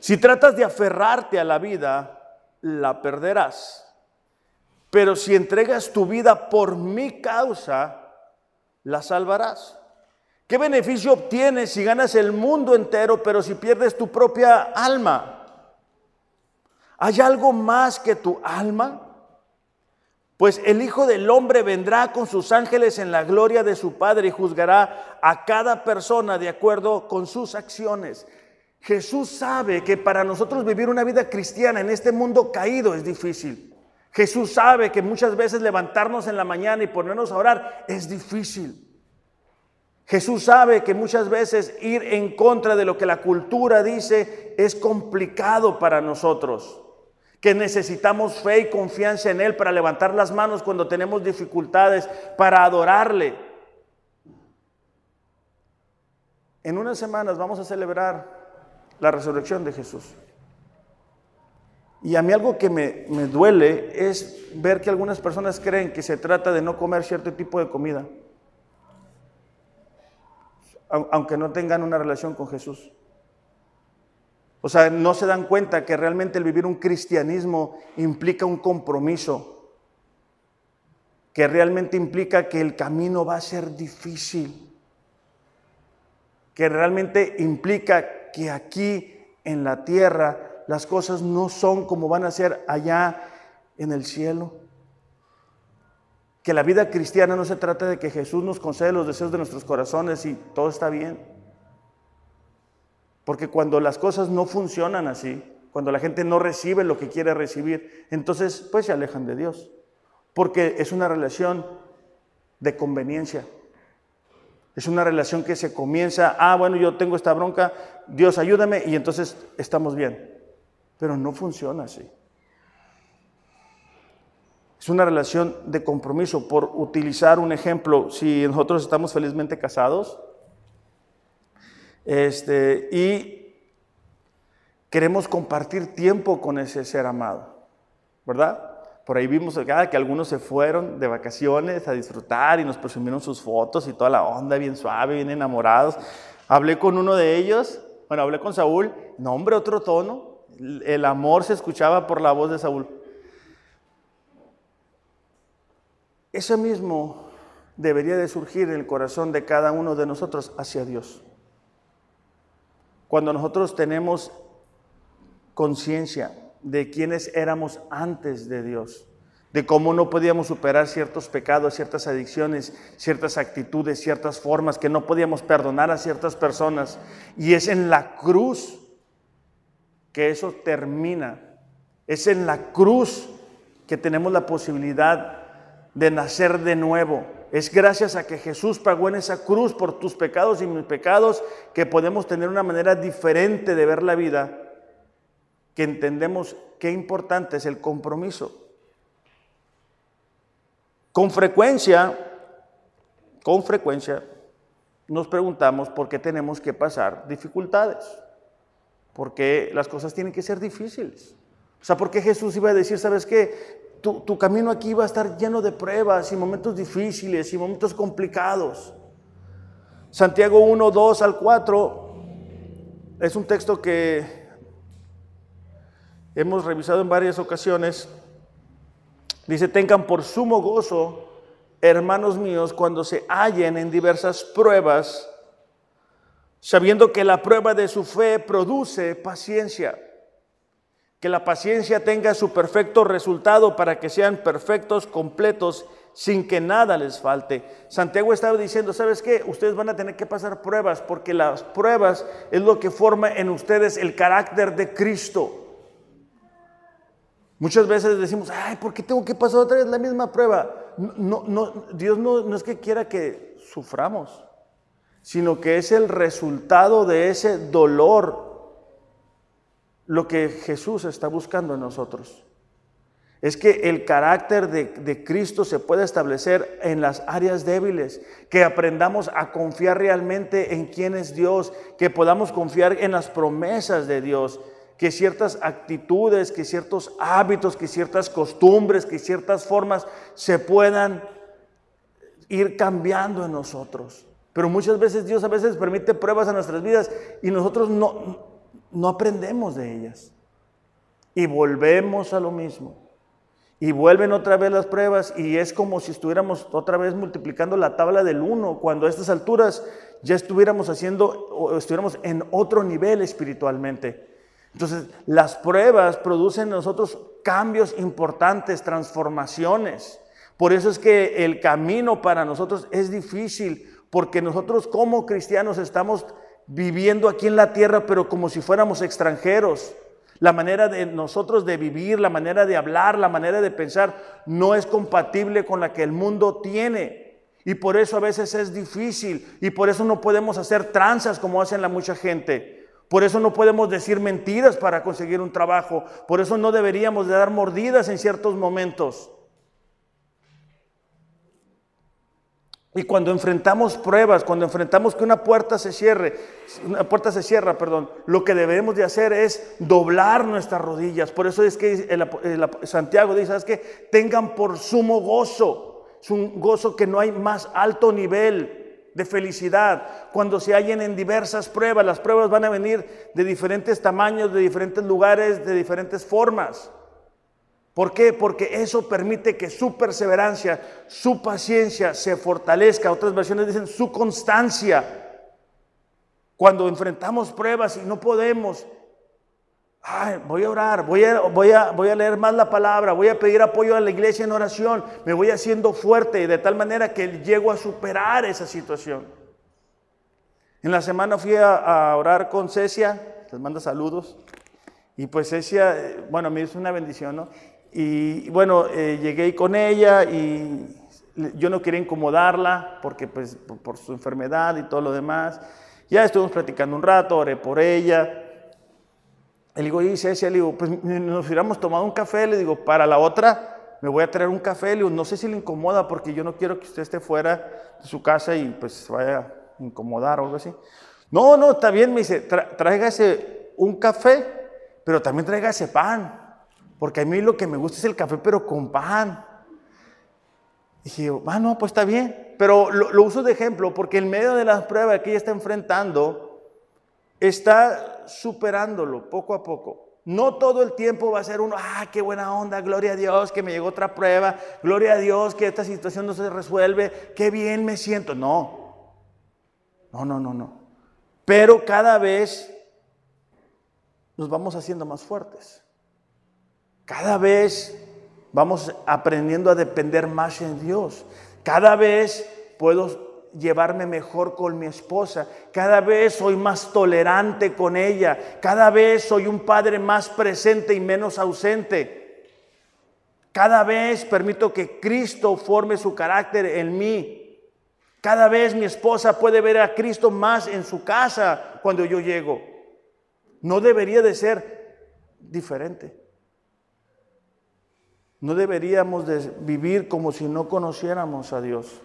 si tratas de aferrarte a la vida, la perderás. Pero si entregas tu vida por mi causa, la salvarás. ¿Qué beneficio obtienes si ganas el mundo entero, pero si pierdes tu propia alma? ¿Hay algo más que tu alma? Pues el Hijo del Hombre vendrá con sus ángeles en la gloria de su Padre y juzgará a cada persona de acuerdo con sus acciones. Jesús sabe que para nosotros vivir una vida cristiana en este mundo caído es difícil. Jesús sabe que muchas veces levantarnos en la mañana y ponernos a orar es difícil. Jesús sabe que muchas veces ir en contra de lo que la cultura dice es complicado para nosotros, que necesitamos fe y confianza en Él para levantar las manos cuando tenemos dificultades, para adorarle. En unas semanas vamos a celebrar la resurrección de Jesús. Y a mí algo que me, me, duele es ver que algunas personas creen que se trata de no comer cierto tipo de comida aunque no tengan una relación con Jesús. O sea, no se dan cuenta que realmente el vivir un cristianismo implica un compromiso, que realmente implica que el camino va a ser difícil, que realmente implica que aquí en la tierra las cosas no son como van a ser allá en el cielo que la vida cristiana no se trata de que Jesús nos concede los deseos de nuestros corazones y todo está bien. Porque cuando las cosas no funcionan así, cuando la gente no recibe lo que quiere recibir, entonces pues se alejan de Dios. Porque es una relación de conveniencia. Es una relación que se comienza, ah, bueno, yo tengo esta bronca, Dios ayúdame y entonces estamos bien. Pero no funciona así. Es una relación de compromiso. Por utilizar un ejemplo, si nosotros estamos felizmente casados este, y queremos compartir tiempo con ese ser amado, ¿verdad? Por ahí vimos que algunos se fueron de vacaciones a disfrutar y nos presumieron sus fotos y toda la onda bien suave, bien enamorados. Hablé con uno de ellos, bueno, hablé con Saúl, nombre otro tono, el amor se escuchaba por la voz de Saúl. Eso mismo debería de surgir en el corazón de cada uno de nosotros hacia Dios. Cuando nosotros tenemos conciencia de quiénes éramos antes de Dios, de cómo no podíamos superar ciertos pecados, ciertas adicciones, ciertas actitudes, ciertas formas, que no podíamos perdonar a ciertas personas. Y es en la cruz que eso termina. Es en la cruz que tenemos la posibilidad de nacer de nuevo. Es gracias a que Jesús pagó en esa cruz por tus pecados y mis pecados que podemos tener una manera diferente de ver la vida, que entendemos qué importante es el compromiso. Con frecuencia, con frecuencia, nos preguntamos por qué tenemos que pasar dificultades, por qué las cosas tienen que ser difíciles. O sea, ¿por qué Jesús iba a decir, sabes qué? tu, camino aquí va a estar lleno de pruebas y momentos difíciles y momentos complicados. Santiago 1, 2 al 4 es un texto que hemos revisado en varias ocasiones. Dice, tengan por sumo gozo, hermanos míos, cuando se hallen en diversas pruebas, sabiendo que la prueba de su fe produce paciencia que la paciencia tenga su perfecto resultado para que sean perfectos, completos, sin que nada les falte. Santiago estaba diciendo, ¿sabes qué? Ustedes van a tener que pasar pruebas porque las pruebas es lo que forma en ustedes el carácter de Cristo. Muchas veces decimos, ay, ¿por qué tengo que pasar otra vez la misma prueba? No, no, Dios no, no es que quiera que suframos, sino que es el resultado de ese dolor lo que Jesús está buscando en nosotros. Es que el carácter de, Cristo se pueda establecer en las áreas débiles, que aprendamos a confiar realmente en quién es Dios, que podamos confiar en las promesas de Dios, que ciertas actitudes, que ciertos hábitos, que ciertas costumbres, que ciertas formas se puedan ir cambiando en nosotros. Pero muchas veces Dios a veces permite pruebas a nuestras vidas y nosotros no, no aprendemos de ellas. Y volvemos a lo mismo. Y vuelven otra vez las pruebas y es como si estuviéramos otra vez multiplicando la tabla del 1, cuando a estas alturas ya estuviéramos haciendo o estuviéramos en otro nivel espiritualmente. Entonces, las pruebas producen en nosotros cambios importantes, transformaciones. Por eso es que el camino para nosotros es difícil, porque nosotros como cristianos estamos viviendo aquí en la tierra, pero como si fuéramos extranjeros. La manera de nosotros de vivir, la manera de hablar, la manera de pensar no es compatible con la que el mundo tiene. Y por eso a veces es difícil y por eso no podemos hacer tranzas como hacen la mucha gente. Por eso no podemos decir mentiras para conseguir un trabajo. Por eso no deberíamos de dar mordidas en ciertos momentos. Y cuando enfrentamos pruebas, cuando enfrentamos que una puerta se cierre, una puerta se cierra, perdón, lo que debemos de hacer es doblar nuestras rodillas. Por eso es que Santiago dice, ¿sabes Tengan por sumo gozo. Es un gozo que no hay más alto nivel de felicidad. Cuando se hallen en diversas pruebas, las pruebas van a venir de diferentes tamaños, de diferentes lugares, de diferentes formas. ¿Por qué? Porque eso permite que su perseverancia, su paciencia se fortalezca. Otras versiones dicen su constancia. Cuando enfrentamos pruebas y no podemos, voy a orar, voy a, voy, a, voy a leer más la palabra, voy a pedir apoyo a la iglesia en oración, me voy haciendo fuerte de tal manera que llego a superar esa situación. En la semana fui a, a orar con Cecia, les manda saludos, y pues Cecia, eh, bueno, me hizo una bendición, ¿no? Y bueno, eh, llegué con ella y yo no quería incomodarla porque pues por, su enfermedad y todo lo demás. Ya estuvimos platicando un rato, oré por ella. Le digo, y Cecia, le digo, pues nos hubiéramos tomado un café, le digo, para la otra me voy a traer un café, le digo, no sé si le incomoda porque yo no quiero que usted esté fuera de su casa y pues se vaya a incomodar o algo así. No, no, está bien, me dice, tráigase un café, pero también tráigase pan. Porque a mí lo que me gusta es el café, pero con pan. dije, ah, no, pues está bien. Pero lo, uso de ejemplo porque en medio de las pruebas que ella está enfrentando, está superándolo poco a poco. No todo el tiempo va a ser uno, ah, qué buena onda, gloria a Dios que me llegó otra prueba, gloria a Dios que esta situación no se resuelve, qué bien me siento. No, no, no, no, no. Pero cada vez nos vamos haciendo más fuertes. Cada vez vamos aprendiendo a depender más en Dios. Cada vez puedo llevarme mejor con mi esposa. Cada vez soy más tolerante con ella. Cada vez soy un padre más presente y menos ausente. Cada vez permito que Cristo forme su carácter en mí. Cada vez mi esposa puede ver a Cristo más en su casa cuando yo llego. No debería de ser diferente. No deberíamos de vivir como si no conociéramos a Dios.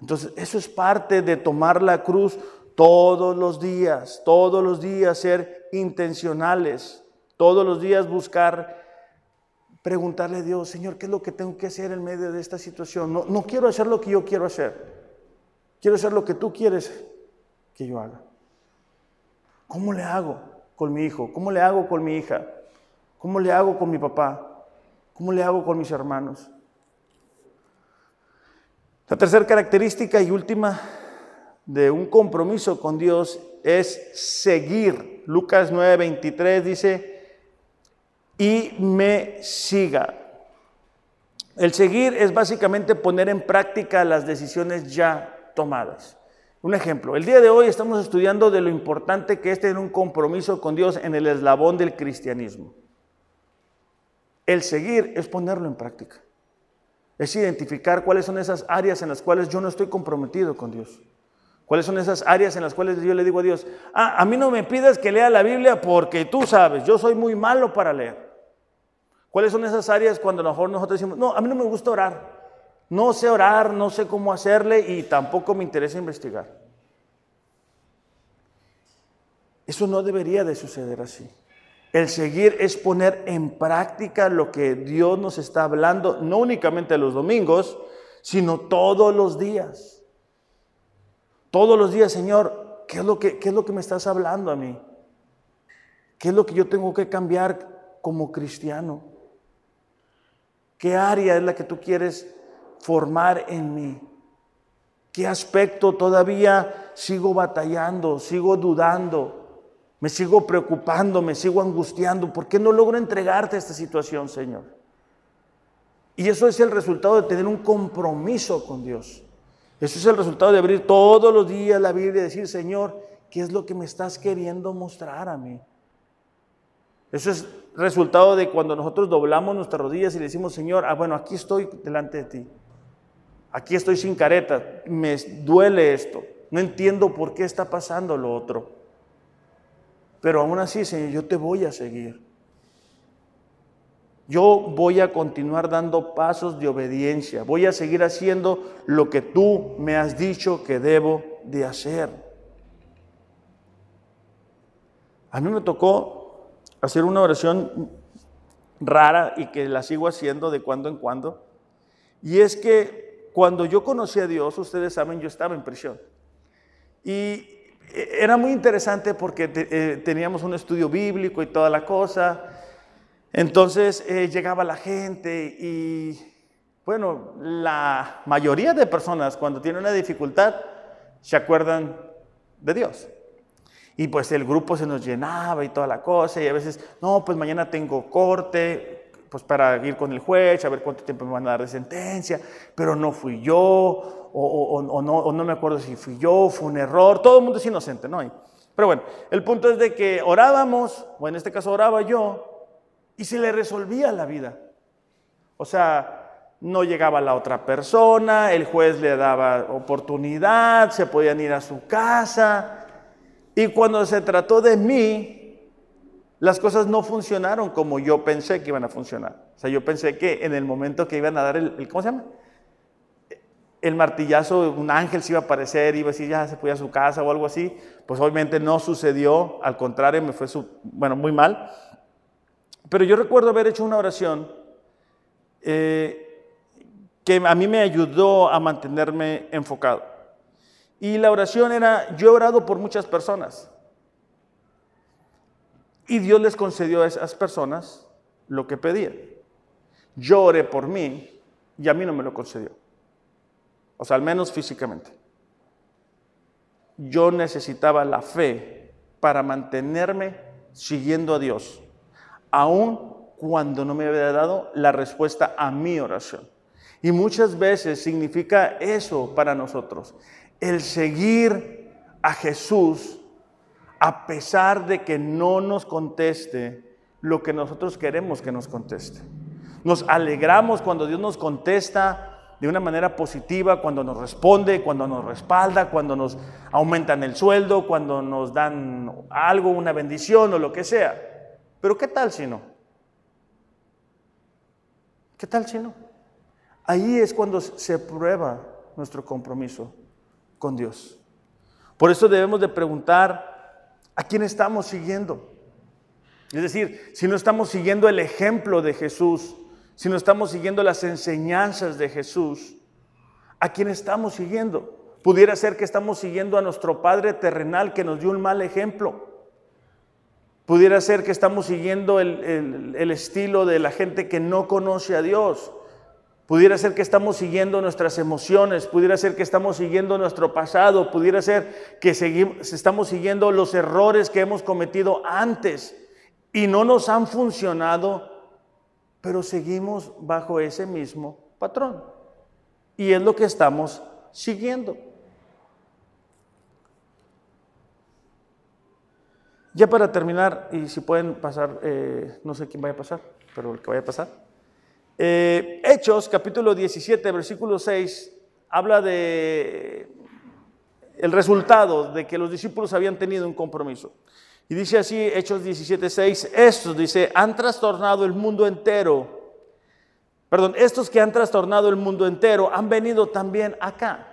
Entonces, eso es parte de tomar la cruz todos los días, todos los días ser intencionales, todos los días buscar, preguntarle a Dios, Señor, ¿qué es lo que tengo que hacer en medio de esta situación? No, no quiero hacer lo que yo quiero hacer, quiero hacer lo que tú quieres que yo haga. ¿Cómo le hago con mi hijo? ¿Cómo le hago con mi hija? ¿Cómo le hago con mi papá? ¿Cómo le hago con mis hermanos? La tercera característica y última de un compromiso con Dios es seguir. Lucas 9:23 dice, y me siga. El seguir es básicamente poner en práctica las decisiones ya tomadas. Un ejemplo, el día de hoy estamos estudiando de lo importante que es tener un compromiso con Dios en el eslabón del cristianismo. El seguir es ponerlo en práctica. Es identificar cuáles son esas áreas en las cuales yo no estoy comprometido con Dios. ¿Cuáles son esas áreas en las cuales yo le digo a Dios, ah, a mí no me pidas que lea la Biblia porque tú sabes, yo soy muy malo para leer? ¿Cuáles son esas áreas cuando a lo mejor nosotros decimos, no, a mí no me gusta orar, no sé orar, no sé cómo hacerle y tampoco me interesa investigar? Eso no debería de suceder así. El seguir es poner en práctica lo que Dios nos está hablando, no únicamente los domingos, sino todos los días. Todos los días, Señor, ¿qué es lo que, me estás hablando a mí? ¿Qué es lo que yo tengo que cambiar como cristiano? ¿Qué área es la que tú quieres formar en mí? ¿Qué aspecto todavía sigo batallando, sigo dudando? Me sigo preocupando, me sigo angustiando. ¿Por qué no logro entregarte a esta situación, Señor? Y eso es el resultado de tener un compromiso con Dios. Eso es el resultado de abrir todos los días la Biblia y decir, Señor, ¿qué es lo que me estás queriendo mostrar a mí? Eso es resultado de cuando nosotros doblamos nuestras rodillas y le decimos, Señor, ah, bueno, aquí estoy delante de ti. Aquí estoy sin careta, me duele esto, no entiendo por qué está pasando lo otro. Pero aún así, Señor, yo te voy a seguir. Yo voy a continuar dando pasos de obediencia. Voy a seguir haciendo lo que tú me has dicho que debo de hacer. A mí me tocó hacer una oración rara y que la sigo haciendo de cuando en cuando. Y es que cuando yo conocí a Dios, ustedes saben, yo estaba en prisión. Y era muy interesante porque eh, teníamos un estudio bíblico y toda la cosa. Entonces eh, llegaba la gente y, bueno, la mayoría de personas cuando tienen una dificultad se acuerdan de Dios. Y pues el grupo se nos llenaba y toda la cosa y a veces, no, pues mañana tengo corte, pues para ir con el juez, a ver cuánto tiempo me van a dar de sentencia, pero no fui yo, o, no, no, me acuerdo si fui yo, fue un error, todo el mundo es inocente, ¿no? Pero bueno, el punto es de que orábamos, o en este caso oraba yo, y se le resolvía la vida. O sea, no llegaba la otra persona, el juez le daba oportunidad, se podían ir a su casa. Y cuando se trató de mí, las cosas no funcionaron como yo pensé que iban a funcionar. O sea, yo pensé que en el momento que iban a dar el, ¿cómo se llama? El martillazo, un ángel se iba a aparecer, iba a decir, ya se fue a su casa o algo así. Pues obviamente no sucedió, al contrario, me fue, bueno, muy mal. Pero yo recuerdo haber hecho una oración eh, que a mí me ayudó a mantenerme enfocado. Y la oración era, yo he orado por muchas personas. Y Dios les concedió a esas personas lo que pedían. Yo oré por mí y a mí no me lo concedió. O sea, al menos físicamente. Yo necesitaba la fe para mantenerme siguiendo a Dios aun cuando no me había dado la respuesta a mi oración. Y muchas veces significa eso para nosotros, el seguir a Jesús a pesar de que no nos conteste lo que nosotros queremos que nos conteste. Nos alegramos cuando Dios nos contesta de una manera positiva, cuando nos responde, cuando nos respalda, cuando nos aumentan el sueldo, cuando nos dan algo, una bendición o lo que sea. Pero ¿qué tal si no? ¿Qué tal si no? Ahí es cuando se prueba nuestro compromiso con Dios. Por eso debemos de preguntar a quién estamos siguiendo. Es decir, si no estamos siguiendo el ejemplo de Jesús, si no estamos siguiendo las enseñanzas de Jesús, ¿a quién estamos siguiendo? Pudiera ser que estamos siguiendo a nuestro Padre terrenal que nos dio un mal ejemplo. Pudiera ser que estamos siguiendo el, estilo de la gente que no conoce a Dios. Pudiera ser que estamos siguiendo nuestras emociones, pudiera ser que estamos siguiendo nuestro pasado, pudiera ser que seguimos, estamos siguiendo los errores que hemos cometido antes y no nos han funcionado, pero seguimos bajo ese mismo patrón. Y es lo que estamos siguiendo. Ya para terminar, y si pueden pasar, eh, no sé quién vaya a pasar, pero el que vaya a pasar. Eh, Hechos, capítulo 17, versículo 6, habla de el resultado de que los discípulos habían tenido un compromiso. Y dice así, Hechos 17, 6, estos, dice, han trastornado el mundo entero. Perdón, estos que han trastornado el mundo entero han venido también acá.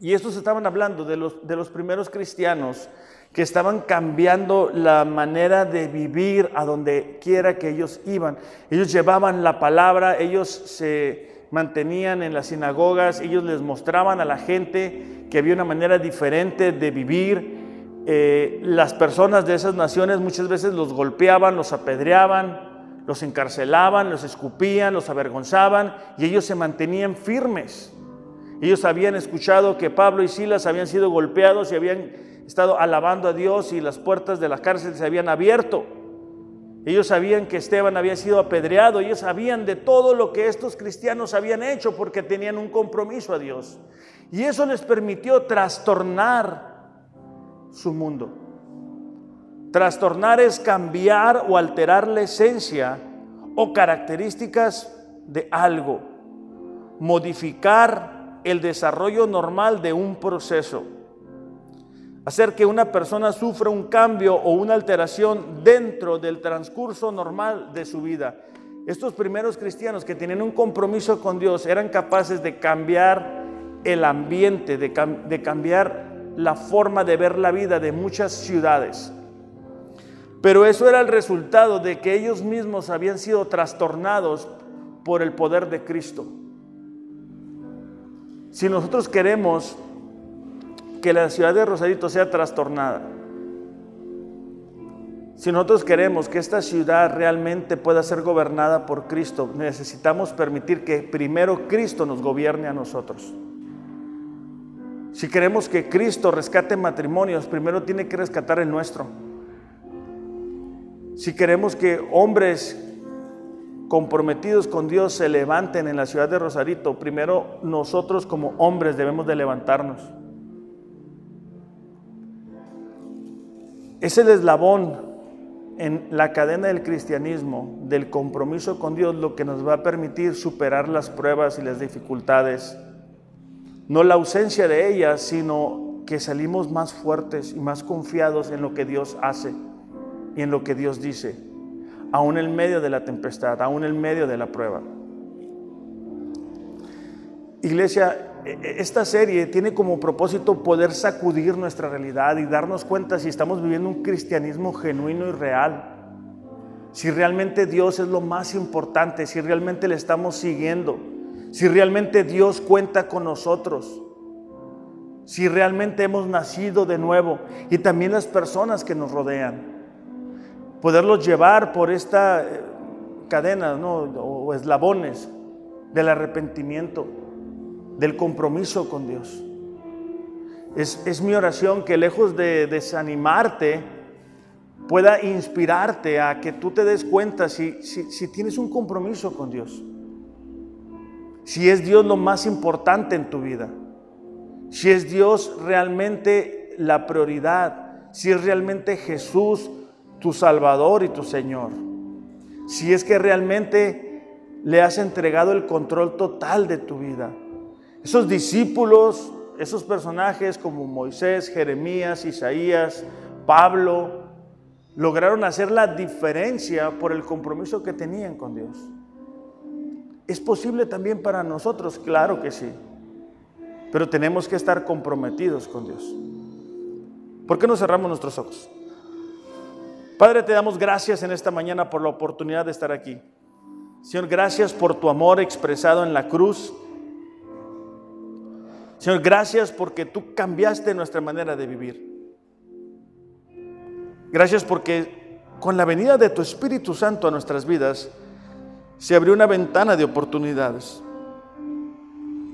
Y estos estaban hablando de los, de los primeros cristianos que estaban cambiando la manera de vivir a donde quiera que ellos iban. Ellos llevaban la palabra, ellos se mantenían en las sinagogas, ellos les mostraban a la gente que había una manera diferente de vivir. Eh, las personas de esas naciones muchas veces los golpeaban, los apedreaban, los encarcelaban, los escupían, los avergonzaban y ellos se mantenían firmes. Ellos habían escuchado que Pablo y Silas habían sido golpeados y habían estado alabando a Dios y las puertas de la cárcel se habían abierto. Ellos sabían que Esteban había sido apedreado, ellos sabían de todo lo que estos cristianos habían hecho porque tenían un compromiso a Dios. Y eso les permitió trastornar su mundo. Trastornar es cambiar o alterar la esencia o características de algo, modificar el desarrollo normal de un proceso, hacer que una persona sufra un cambio o una alteración dentro del transcurso normal de su vida. Estos primeros cristianos que tenían un compromiso con Dios eran capaces de cambiar el ambiente, de, de cambiar la forma de ver la vida de muchas ciudades. Pero eso era el resultado de que ellos mismos habían sido trastornados por el poder de Cristo. Si nosotros queremos que la ciudad de Rosarito sea trastornada, si nosotros queremos que esta ciudad realmente pueda ser gobernada por Cristo, necesitamos permitir que primero Cristo nos gobierne a nosotros. Si queremos que Cristo rescate matrimonios, primero tiene que rescatar el nuestro. Si queremos que hombres comprometidos con Dios se levanten en la ciudad de Rosarito, primero nosotros como hombres debemos de levantarnos. Es el eslabón en la cadena del cristianismo, del compromiso con Dios, lo que nos va a permitir superar las pruebas y las dificultades. No la ausencia de ellas, sino que salimos más fuertes y más confiados en lo que Dios hace y en lo que Dios dice, aún en medio de la tempestad, aún en medio de la prueba. Iglesia, e, e, esta serie tiene como propósito poder sacudir nuestra realidad y darnos cuenta si estamos viviendo un cristianismo genuino y real, si realmente Dios es lo más importante, si realmente le estamos siguiendo, si realmente Dios cuenta con nosotros, si realmente hemos nacido de nuevo y también las personas que nos rodean poderlos llevar por esta eh, cadena o eslabones del arrepentimiento, del compromiso con Dios. Es, mi oración que lejos de desanimarte, pueda inspirarte a que tú te des cuenta si, si tienes un compromiso con Dios, si es Dios lo más importante en tu vida, si es Dios realmente la prioridad, si es realmente Jesús tu Salvador y tu Señor. Si es que realmente le has entregado el control total de tu vida. Esos discípulos, esos personajes como Moisés, Jeremías, Isaías, Pablo, lograron hacer la diferencia por el compromiso que tenían con Dios. ¿Es posible también para nosotros? Claro que sí. Pero tenemos que estar comprometidos con Dios. ¿Por qué no cerramos nuestros ojos? Padre, te damos gracias en esta mañana por la oportunidad de estar aquí. Señor, gracias por tu amor expresado en la cruz. Señor, gracias porque tú cambiaste nuestra manera de vivir. Gracias porque con la venida de tu Espíritu Santo a nuestras vidas se abrió una ventana de oportunidades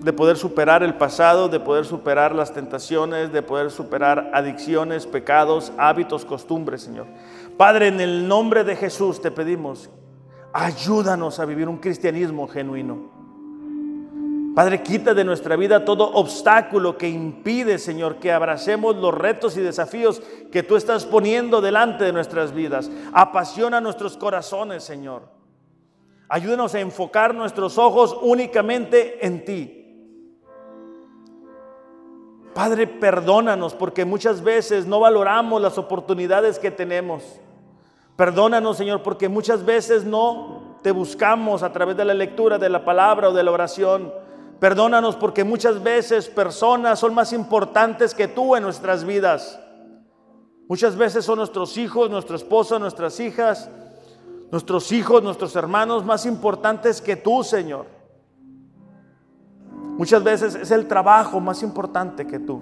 de poder superar el pasado, de poder superar las tentaciones, de poder superar adicciones, pecados, hábitos, costumbres, Señor. Padre, en el nombre de Jesús te pedimos, ayúdanos a vivir un cristianismo genuino. Padre, quita de nuestra vida todo obstáculo que impide, Señor, que abracemos los retos y desafíos que tú estás poniendo delante de nuestras vidas. Apasiona nuestros corazones, Señor. Ayúdanos a enfocar nuestros ojos únicamente en ti. Padre, perdónanos porque muchas veces no valoramos las oportunidades que tenemos. Perdónanos, Señor, porque muchas veces no te buscamos a través de la lectura de la palabra o de la oración. Perdónanos porque muchas veces personas son más importantes que tú en nuestras vidas. Muchas veces son nuestros hijos, nuestra esposa, nuestras hijas, nuestros hijos, nuestros hermanos más importantes que tú, Señor. Muchas veces es el trabajo más importante que tú.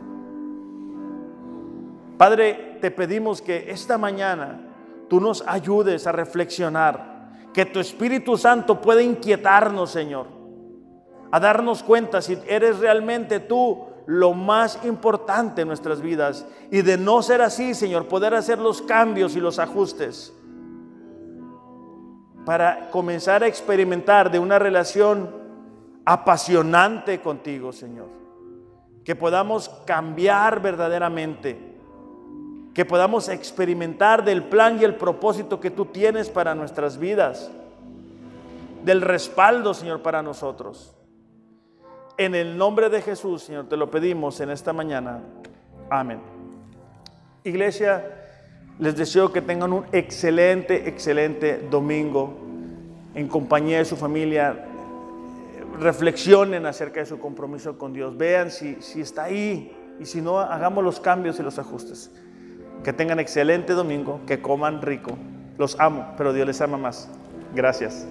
Padre, te pedimos que esta mañana tú nos ayudes a reflexionar, que tu Espíritu Santo pueda inquietarnos, Señor, a darnos cuenta si eres realmente tú lo más importante en nuestras vidas y de no ser así, Señor, poder hacer los cambios y los ajustes para comenzar a experimentar de una relación apasionante contigo, Señor. Que podamos cambiar verdaderamente. que podamos experimentar del plan y el propósito que tú tienes para nuestras vidas, del respaldo, Señor, para nosotros. En el nombre de Jesús, Señor, te lo pedimos en esta mañana. Amén. Iglesia, les deseo que tengan un excelente, excelente domingo en compañía de su familia. Reflexionen acerca de su compromiso con Dios. Vean si, si está ahí y si no, hagamos los cambios y los ajustes. Que tengan excelente domingo, que coman rico. Los amo, pero Dios les ama más. Gracias.